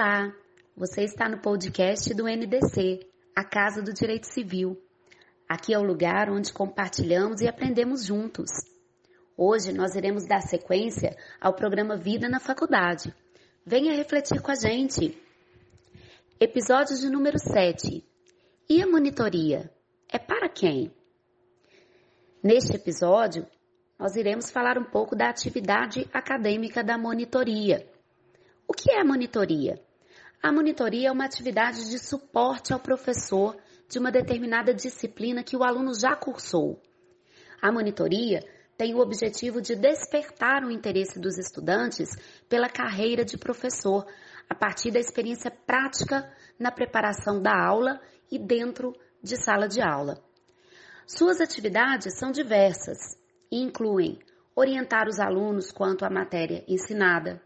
Olá, você está no podcast do NDC, a Casa do Direito Civil. Aqui é o lugar onde compartilhamos e aprendemos juntos. Hoje nós iremos dar sequência ao programa Vida na Faculdade. Venha refletir com a gente. Episódio de número 7. E a monitoria? É para quem? Neste episódio, nós iremos falar um pouco da atividade acadêmica da monitoria. O que é a monitoria? A monitoria é uma atividade de suporte ao professor de uma determinada disciplina que o aluno já cursou. A monitoria tem o objetivo de despertar o interesse dos estudantes pela carreira de professor, a partir da experiência prática na preparação da aula e dentro de sala de aula. Suas atividades são diversas e incluem orientar os alunos quanto à matéria ensinada,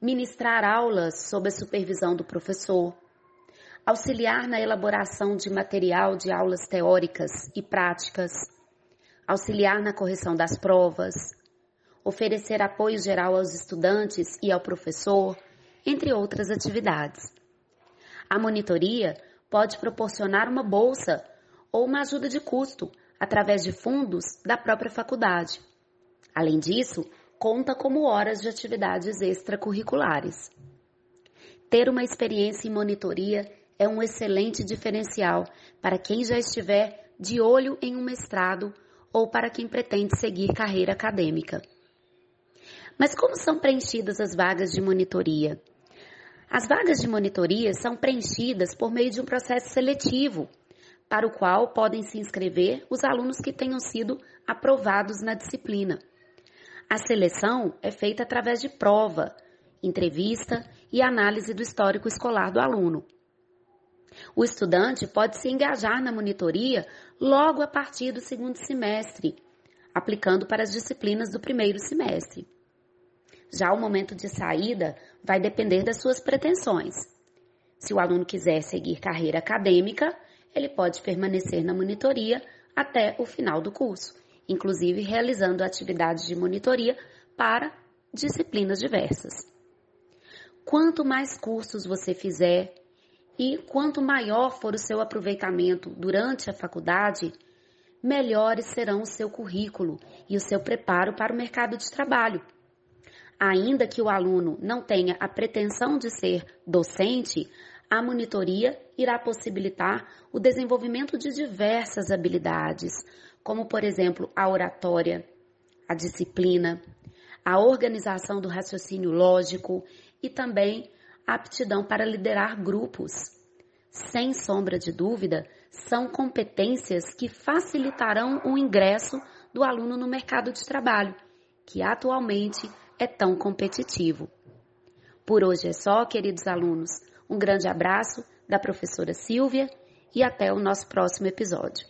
ministrar aulas sob a supervisão do professor, auxiliar na elaboração de material de aulas teóricas e práticas, auxiliar na correção das provas, oferecer apoio geral aos estudantes e ao professor, entre outras atividades. A monitoria pode proporcionar uma bolsa ou uma ajuda de custo através de fundos da própria faculdade. Além disso, conta como horas de atividades extracurriculares. Ter uma experiência em monitoria é um excelente diferencial para quem já estiver de olho em um mestrado ou para quem pretende seguir carreira acadêmica. Mas como são preenchidas as vagas de monitoria? As vagas de monitoria são preenchidas por meio de um processo seletivo, para o qual podem se inscrever os alunos que tenham sido aprovados na disciplina. A seleção é feita através de prova, entrevista e análise do histórico escolar do aluno. O estudante pode se engajar na monitoria logo a partir do segundo semestre, aplicando para as disciplinas do primeiro semestre. Já o momento de saída vai depender das suas pretensões. Se o aluno quiser seguir carreira acadêmica, ele pode permanecer na monitoria até o final do curso inclusive realizando atividades de monitoria para disciplinas diversas. Quanto mais cursos você fizer e quanto maior for o seu aproveitamento durante a faculdade, melhores serão o seu currículo e o seu preparo para o mercado de trabalho. Ainda que o aluno não tenha a pretensão de ser docente, a monitoria irá possibilitar o desenvolvimento de diversas habilidades, como, por exemplo, a oratória, a disciplina, a organização do raciocínio lógico e também a aptidão para liderar grupos. Sem sombra de dúvida, são competências que facilitarão o ingresso do aluno no mercado de trabalho, que atualmente é tão competitivo. Por hoje é só, queridos alunos. Um grande abraço da professora Silvia e até o nosso próximo episódio.